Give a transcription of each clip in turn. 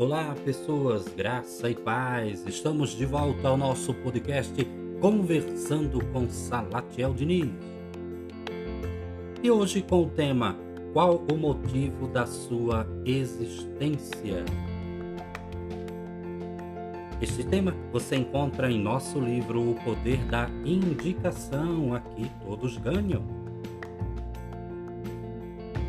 Olá, pessoas, graça e paz. Estamos de volta ao nosso podcast Conversando com Salatiel Diniz. E hoje com o tema Qual o motivo da sua existência? Este tema você encontra em nosso livro O Poder da Indicação. Aqui todos ganham.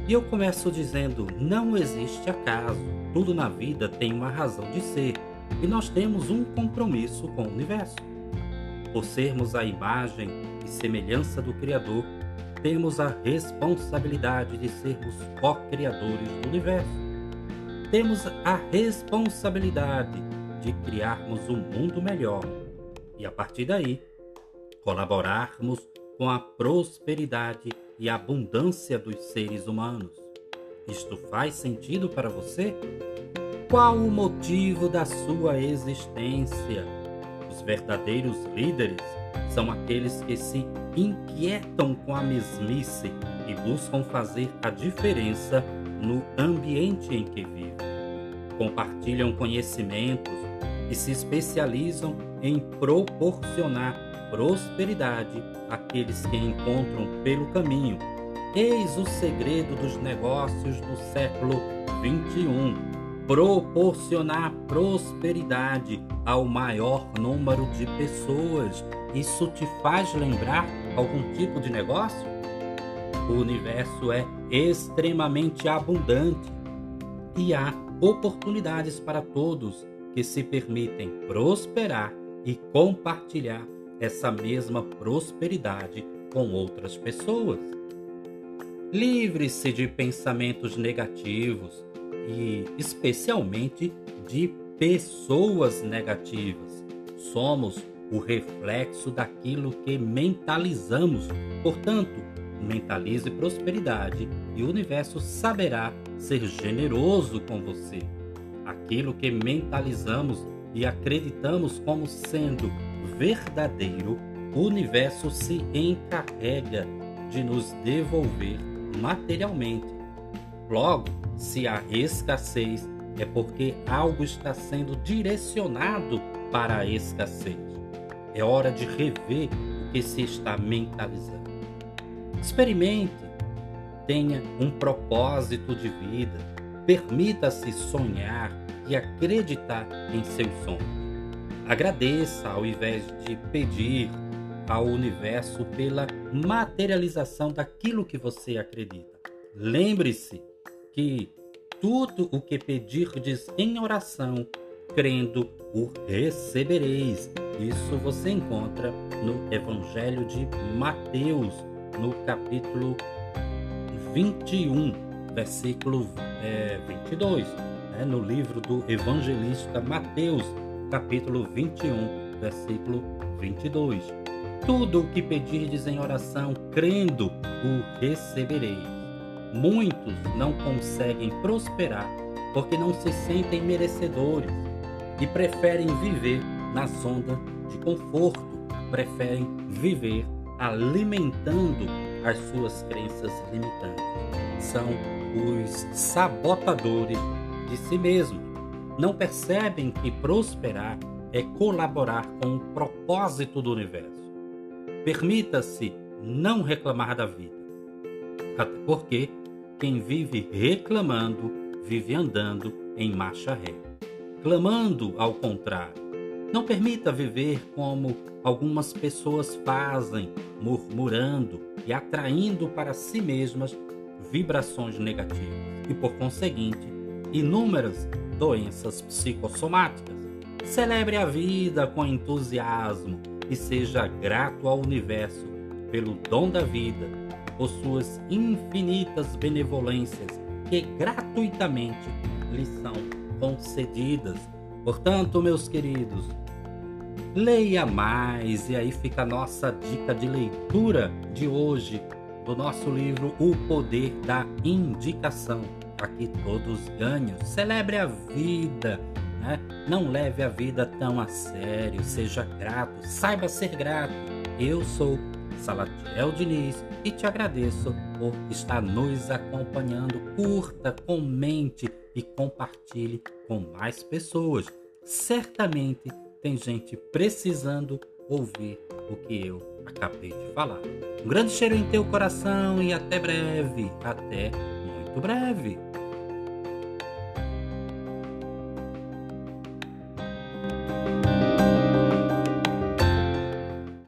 E eu começo dizendo: não existe acaso tudo na vida tem uma razão de ser e nós temos um compromisso com o universo. Por sermos a imagem e semelhança do Criador, temos a responsabilidade de sermos co-criadores do universo. Temos a responsabilidade de criarmos um mundo melhor e, a partir daí, colaborarmos com a prosperidade e abundância dos seres humanos. Isto faz sentido para você? Qual o motivo da sua existência? Os verdadeiros líderes são aqueles que se inquietam com a mesmice e buscam fazer a diferença no ambiente em que vivem. Compartilham conhecimentos e se especializam em proporcionar prosperidade àqueles que encontram pelo caminho Eis o segredo dos negócios do século 21: proporcionar prosperidade ao maior número de pessoas. Isso te faz lembrar algum tipo de negócio? O universo é extremamente abundante e há oportunidades para todos que se permitem prosperar e compartilhar essa mesma prosperidade com outras pessoas. Livre-se de pensamentos negativos e, especialmente, de pessoas negativas. Somos o reflexo daquilo que mentalizamos. Portanto, mentalize prosperidade e o universo saberá ser generoso com você. Aquilo que mentalizamos e acreditamos como sendo verdadeiro, o universo se encarrega de nos devolver materialmente. Logo, se há escassez, é porque algo está sendo direcionado para a escassez. É hora de rever o que se está mentalizando. Experimente, tenha um propósito de vida, permita-se sonhar e acreditar em seus sonhos. Agradeça ao invés de pedir, ao universo pela materialização daquilo que você acredita. Lembre-se que tudo o que pedirdes em oração, crendo, o recebereis. Isso você encontra no Evangelho de Mateus, no capítulo 21, versículo é, 22. Né? No livro do evangelista Mateus, capítulo 21, versículo 22. Tudo o que pedirdes em oração, crendo, o recebereis. Muitos não conseguem prosperar porque não se sentem merecedores e preferem viver na zona de conforto, preferem viver alimentando as suas crenças limitantes. São os sabotadores de si mesmos. Não percebem que prosperar é colaborar com o propósito do universo. Permita-se não reclamar da vida. Até porque quem vive reclamando vive andando em marcha ré. Clamando ao contrário. Não permita viver como algumas pessoas fazem, murmurando e atraindo para si mesmas vibrações negativas e, por conseguinte, inúmeras doenças psicossomáticas. Celebre a vida com entusiasmo e seja grato ao universo pelo dom da vida, por suas infinitas benevolências que gratuitamente lhe são concedidas. Portanto, meus queridos, leia mais e aí fica a nossa dica de leitura de hoje do nosso livro O Poder da Indicação. Aqui todos ganham. Celebre a vida né? Não leve a vida tão a sério, seja grato, saiba ser grato. Eu sou Salatiel Diniz e te agradeço por estar nos acompanhando. Curta, comente e compartilhe com mais pessoas. Certamente tem gente precisando ouvir o que eu acabei de falar. Um grande cheiro em teu coração e até breve. Até muito breve.